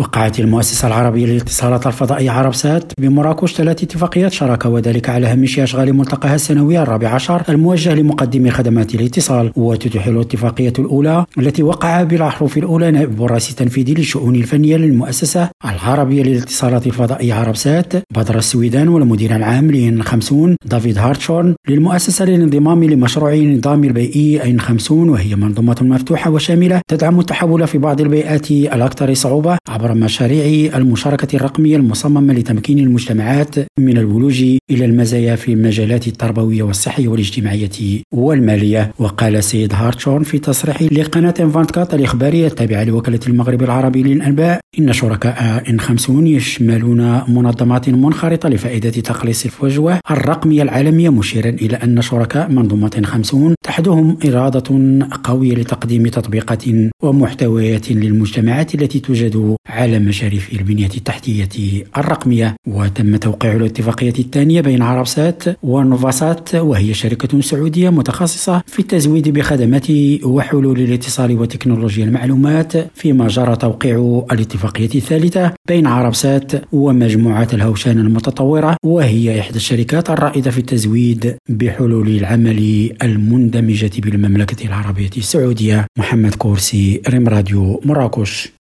وقعت المؤسسة العربية للاتصالات الفضائية عربسات بمراكش ثلاث اتفاقيات شراكة وذلك على هامش أشغال ملتقاها السنوي الرابع عشر الموجه لمقدمي خدمات الاتصال وتتيح الاتفاقية الأولى التي وقع بالأحرف الأولى نائب الرئيس التنفيذي للشؤون الفنية للمؤسسة العربية للاتصالات الفضائية عربسات بدر السويدان والمدير العام لإن 50 دافيد هارتشورن للمؤسسة للانضمام لمشروع النظام البيئي إن 50 وهي منظومة مفتوحة وشاملة تدعم التحول في بعض البيئات الأكثر صعوبة عبر مشاريع المشاركة الرقمية المصممة لتمكين المجتمعات من الولوج إلى المزايا في المجالات التربوية والصحية والاجتماعية والمالية. وقال السيد هارتشورن في تصريح لقناة فانتكات الإخبارية التابعة لوكالة المغرب العربي للأنباء إن شركاء إن 50 يشملون منظمات منخرطة لفائدة تقليص الفجوة الرقمية العالمية مشيرا إلى أن شركاء منظومة 50 تحدهم إرادة قوية لتقديم تطبيقات ومحتويات للمجتمعات التي توجد على مشارف البنية التحتية الرقمية وتم توقيع الاتفاقية الثانية بين عربسات ونوفاسات وهي شركة سعودية متخصصة في التزويد بخدمات وحلول الاتصال وتكنولوجيا المعلومات فيما جرى توقيع الاتفاقية الثالثة بين عربسات ومجموعة الهوشان المتطورة وهي إحدى الشركات الرائدة في التزويد بحلول العمل المندمجة بالمملكة العربية السعودية محمد كورسي ريم راديو مراكش.